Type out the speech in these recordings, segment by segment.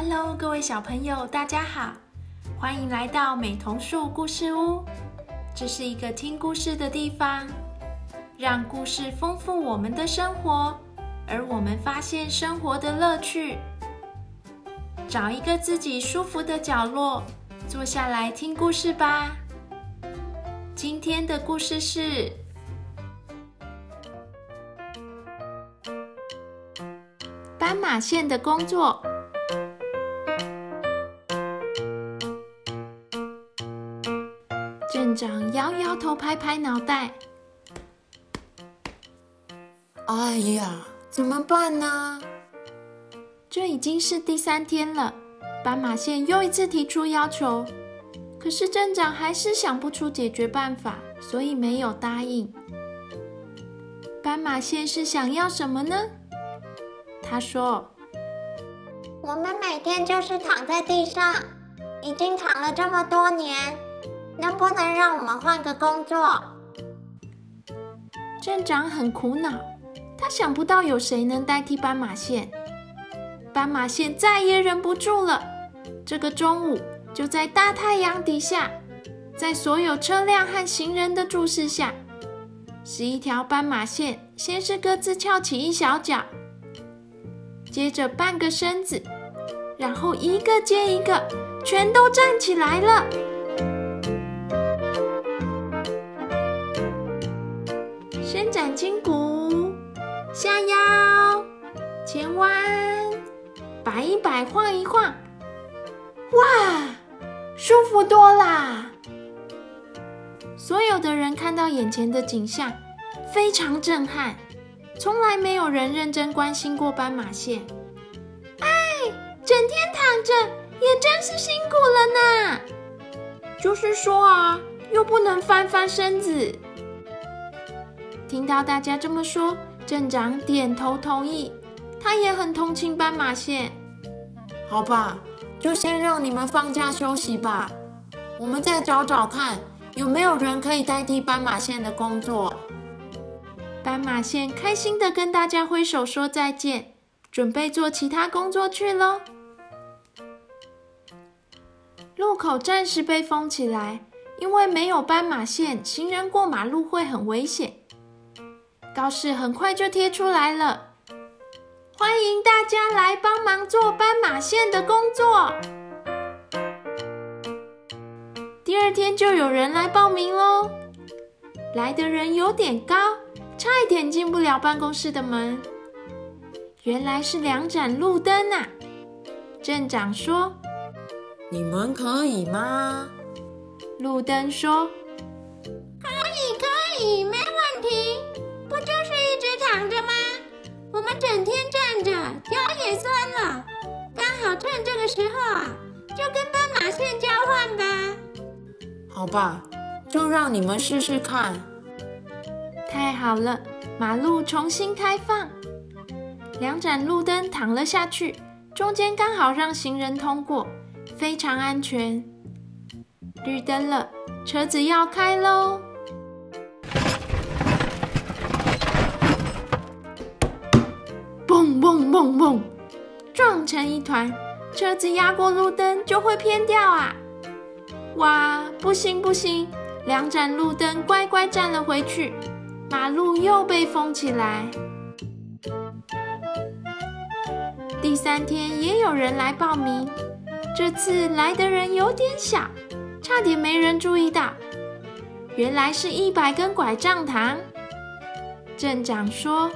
Hello，各位小朋友，大家好，欢迎来到美童树故事屋。这是一个听故事的地方，让故事丰富我们的生活，而我们发现生活的乐趣。找一个自己舒服的角落，坐下来听故事吧。今天的故事是斑马线的工作。长摇摇头，拍拍脑袋。哎呀，怎么办呢？这已经是第三天了，斑马线又一次提出要求，可是镇长还是想不出解决办法，所以没有答应。斑马线是想要什么呢？他说：“我们每天就是躺在地上，已经躺了这么多年。”能不能让我们换个工作？镇长很苦恼，他想不到有谁能代替斑马线。斑马线再也忍不住了。这个中午，就在大太阳底下，在所有车辆和行人的注视下，十一条斑马线先是各自翘起一小脚，接着半个身子，然后一个接一个，全都站起来了。筋骨，下腰，前弯，摆一摆，晃一晃，哇，舒服多啦！所有的人看到眼前的景象，非常震撼。从来没有人认真关心过斑马线。哎，整天躺着也真是辛苦了呢。就是说啊，又不能翻翻身子。听到大家这么说，镇长点头同意。他也很同情斑马线。好吧，就先让你们放假休息吧。我们再找找看，有没有人可以代替斑马线的工作。斑马线开心的跟大家挥手说再见，准备做其他工作去喽。路口暂时被封起来，因为没有斑马线，行人过马路会很危险。告示很快就贴出来了，欢迎大家来帮忙做斑马线的工作。第二天就有人来报名喽，来的人有点高，差一点进不了办公室的门。原来是两盏路灯啊！镇长说：“你们可以吗？”路灯说：“整天站着，腰也酸了。刚好趁这个时候啊，就跟斑马线交换吧。好吧，就让你们试试看。太好了，马路重新开放，两盏路灯躺了下去，中间刚好让行人通过，非常安全。绿灯了，车子要开喽。嗡嗡嗡，撞成一团，车子压过路灯就会偏掉啊！哇，不行不行，两盏路灯乖乖站了回去，马路又被封起来。第三天也有人来报名，这次来的人有点小，差点没人注意到，原来是一百根拐杖糖。镇长说。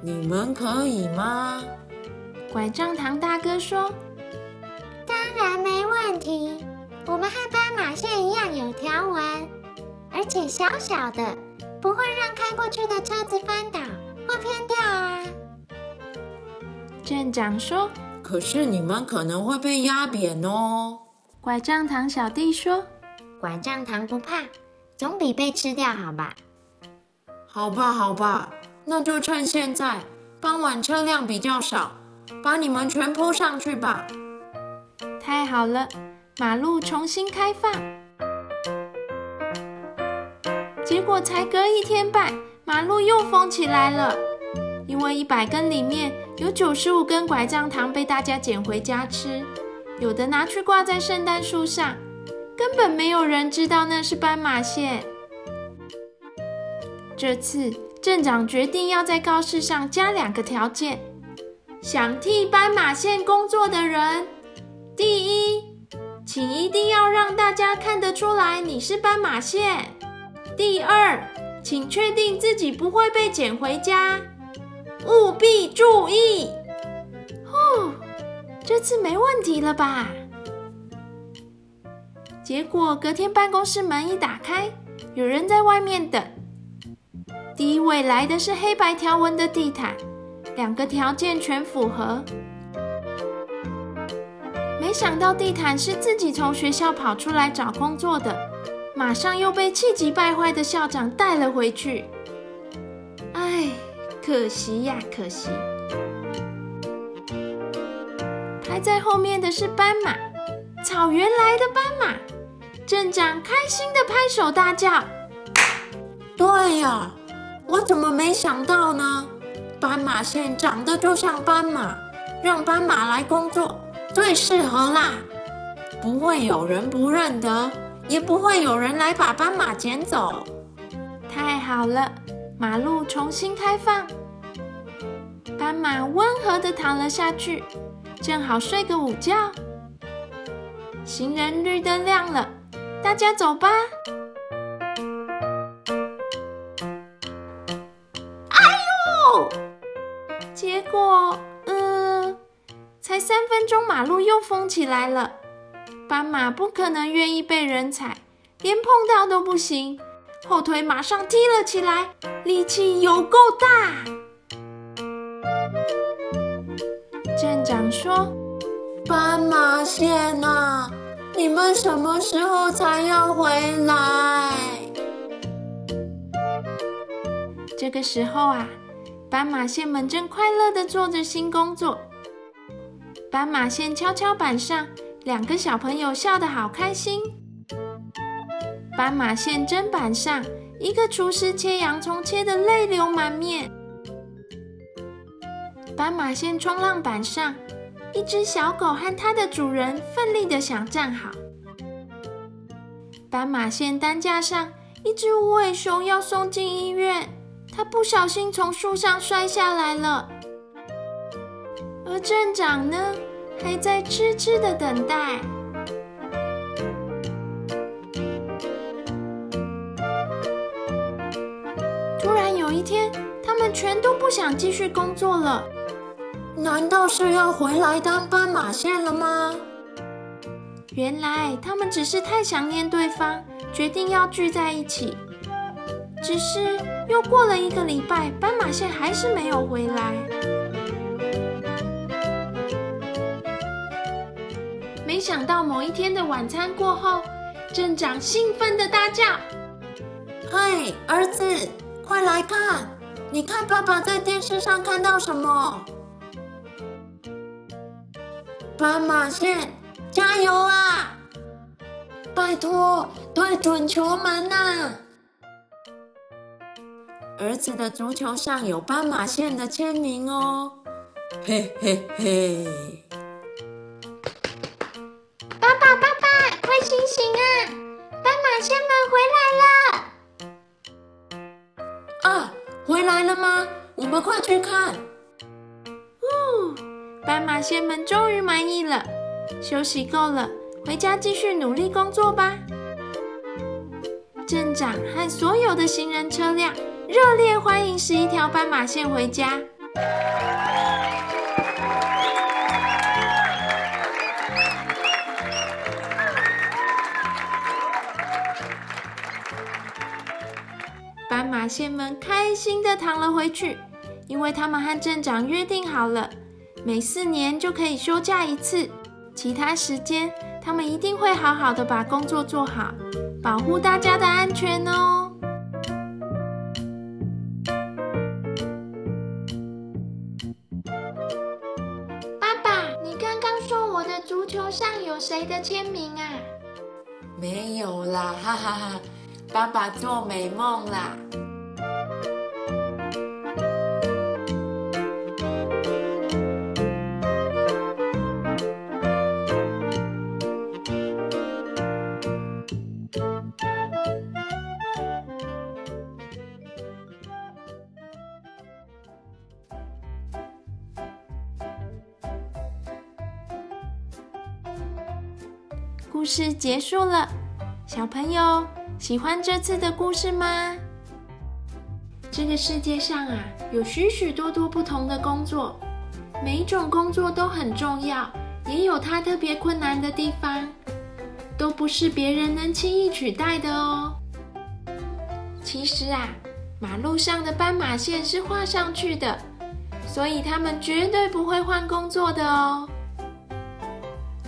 你们可以吗？拐杖糖大哥说：“当然没问题。我们和斑马线一样有条纹，而且小小的，不会让开过去的车子翻倒或偏掉啊。”镇长说：“可是你们可能会被压扁哦。”拐杖糖小弟说：“拐杖糖不怕，总比被吃掉好吧？”好吧，好吧。那就趁现在，傍晚车辆比较少，把你们全铺上去吧。太好了，马路重新开放。结果才隔一天半，马路又封起来了。因为一百根里面有九十五根拐杖糖被大家捡回家吃，有的拿去挂在圣诞树上，根本没有人知道那是斑马线。这次镇长决定要在告示上加两个条件：想替斑马线工作的人，第一，请一定要让大家看得出来你是斑马线；第二，请确定自己不会被捡回家，务必注意。哦，这次没问题了吧？结果隔天办公室门一打开，有人在外面等。第一位来的是黑白条纹的地毯，两个条件全符合。没想到地毯是自己从学校跑出来找工作的，马上又被气急败坏的校长带了回去。唉，可惜呀，可惜！排在后面的是斑马，草原来的斑马。镇长开心的拍手大叫：“对呀！”我怎么没想到呢？斑马线长得就像斑马，让斑马来工作最适合啦！不会有人不认得，也不会有人来把斑马捡走。太好了，马路重新开放，斑马温和的躺了下去，正好睡个午觉。行人绿灯亮了，大家走吧。才三分钟，马路又封起来了。斑马不可能愿意被人踩，连碰到都不行，后腿马上踢了起来，力气有够大。镇长说：“斑马线啊，你们什么时候才要回来？”这个时候啊。斑马线们正快乐的做着新工作。斑马线跷跷板上，两个小朋友笑得好开心。斑马线砧板上，一个厨师切洋葱切得泪流满面。斑马线冲浪板上，一只小狗和它的主人奋力的想站好。斑马线担架上，一只无尾熊要送进医院。它不小心从树上摔下来了，而镇长呢，还在痴痴的等待。突然有一天，他们全都不想继续工作了。难道是要回来当斑马线了吗？原来他们只是太想念对方，决定要聚在一起。只是又过了一个礼拜，斑马线还是没有回来。想到某一天的晚餐过后，镇长兴奋的大叫：“嘿，儿子，快来看！你看爸爸在电视上看到什么？斑马线，加油啊！拜托，对准球门呐！”儿子的足球上有斑马线的签名哦，嘿嘿嘿！来了吗？我们快去看！哦，斑马线们终于满意了，休息够了，回家继续努力工作吧。镇长和所有的行人车辆。热烈欢迎十一条斑马线回家。斑马线们开心的躺了回去，因为他们和镇长约定好了，每四年就可以休假一次，其他时间他们一定会好好的把工作做好，保护大家的安全哦。上有谁的签名啊？没有啦，哈哈哈！爸爸做美梦啦。故事结束了，小朋友喜欢这次的故事吗？这个世界上啊，有许许多多不同的工作，每一种工作都很重要，也有它特别困难的地方，都不是别人能轻易取代的哦。其实啊，马路上的斑马线是画上去的，所以他们绝对不会换工作的哦。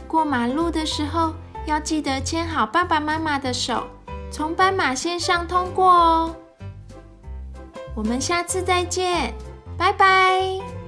过马路的时候。要记得牵好爸爸妈妈的手，从斑马线上通过哦。我们下次再见，拜拜。